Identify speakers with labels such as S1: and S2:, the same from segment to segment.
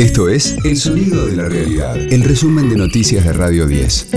S1: Esto es El Sonido de la Realidad, el resumen de noticias de Radio 10.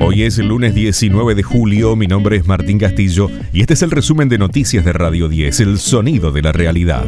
S2: Hoy es el lunes 19 de julio, mi nombre es Martín Castillo y este es el resumen de noticias de Radio 10, El Sonido de la Realidad.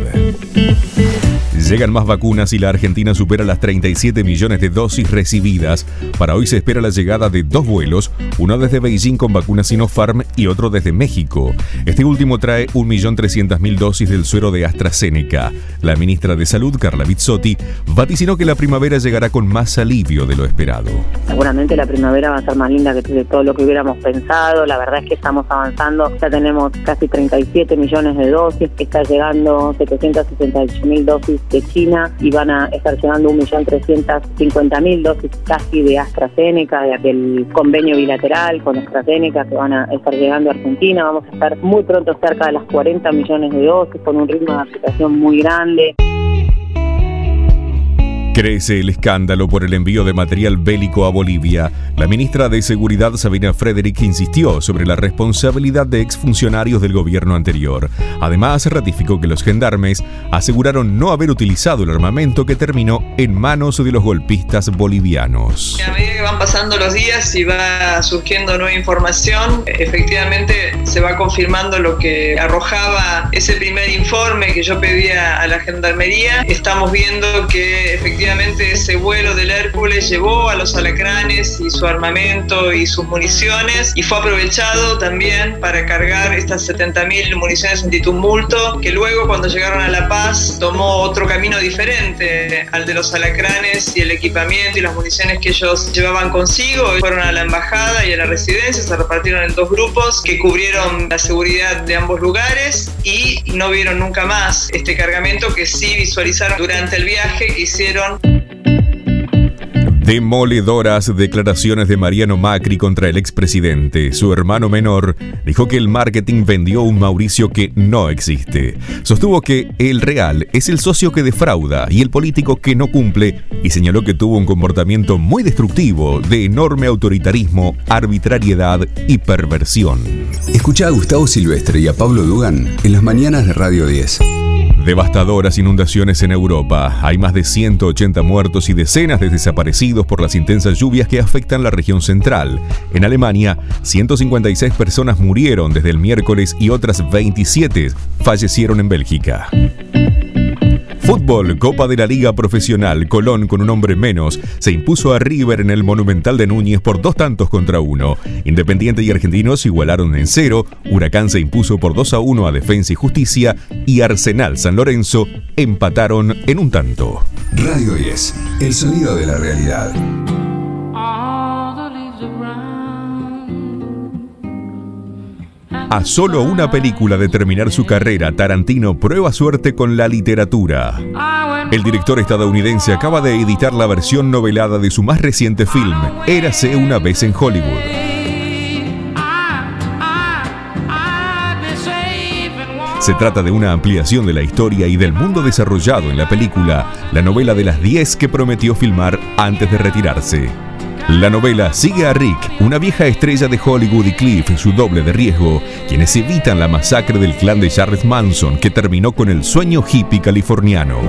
S2: Llegan más vacunas y la Argentina supera las 37 millones de dosis recibidas. Para hoy se espera la llegada de dos vuelos, uno desde Beijing con vacunas Sinopharm y otro desde México. Este último trae 1.300.000 dosis del suero de AstraZeneca. La ministra de Salud, Carla Bizzotti, vaticinó que la primavera llegará con más alivio de lo esperado.
S3: Seguramente la primavera va a ser más linda que de todo lo que hubiéramos pensado. La verdad es que estamos avanzando. Ya tenemos casi 37 millones de dosis, está llegando 768.000 dosis de China y van a estar llegando 1.350.000 dosis casi de AstraZeneca, de aquel convenio bilateral con AstraZeneca que van a estar llegando a Argentina. Vamos a estar muy pronto cerca de las 40 millones de dosis con un ritmo de aplicación muy grande.
S2: Crece el escándalo por el envío de material bélico a Bolivia. La ministra de Seguridad Sabina Frederick insistió sobre la responsabilidad de exfuncionarios del gobierno anterior. Además, ratificó que los gendarmes aseguraron no haber utilizado el armamento que terminó en manos de los golpistas bolivianos.
S4: A medida que van pasando los días y va surgiendo nueva información, efectivamente se va confirmando lo que arrojaba ese primer informe que yo pedía a la gendarmería. Estamos viendo que efectivamente efectivamente ese vuelo del Hércules llevó a los alacranes y su armamento y sus municiones y fue aprovechado también para cargar estas 70.000 municiones antitumulto que luego cuando llegaron a La Paz tomó otro camino diferente al de los alacranes y el equipamiento y las municiones que ellos llevaban consigo. Fueron a la embajada y a la residencia, se repartieron en dos grupos que cubrieron la seguridad de ambos lugares y no vieron nunca más este cargamento que sí visualizaron durante el viaje que hicieron
S2: Demoledoras declaraciones de Mariano Macri contra el expresidente. Su hermano menor dijo que el marketing vendió un Mauricio que no existe. Sostuvo que el real es el socio que defrauda y el político que no cumple y señaló que tuvo un comportamiento muy destructivo de enorme autoritarismo, arbitrariedad y perversión.
S1: Escucha a Gustavo Silvestre y a Pablo Dugan en las mañanas de Radio 10.
S2: Devastadoras inundaciones en Europa. Hay más de 180 muertos y decenas de desaparecidos por las intensas lluvias que afectan la región central. En Alemania, 156 personas murieron desde el miércoles y otras 27 fallecieron en Bélgica. Fútbol, Copa de la Liga Profesional, Colón con un hombre menos, se impuso a River en el Monumental de Núñez por dos tantos contra uno. Independiente y Argentinos igualaron en cero, Huracán se impuso por 2 a 1 a Defensa y Justicia y Arsenal San Lorenzo empataron en un tanto.
S1: Radio 10, el sonido de la realidad.
S2: A solo una película de terminar su carrera, Tarantino prueba suerte con la literatura. El director estadounidense acaba de editar la versión novelada de su más reciente film, Érase una vez en Hollywood. Se trata de una ampliación de la historia y del mundo desarrollado en la película, la novela de las 10 que prometió filmar antes de retirarse. La novela sigue a Rick, una vieja estrella de Hollywood y Cliff, su doble de riesgo, quienes evitan la masacre del clan de Charles Manson que terminó con el sueño hippie californiano.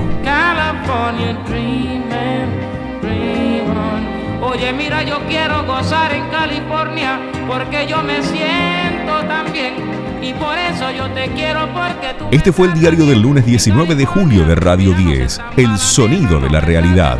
S5: Oye, mira, yo quiero gozar en California porque yo me siento tan bien. Y por eso yo te quiero porque tú...
S2: Este fue el diario del lunes 19 de julio de Radio 10, El sonido de la realidad.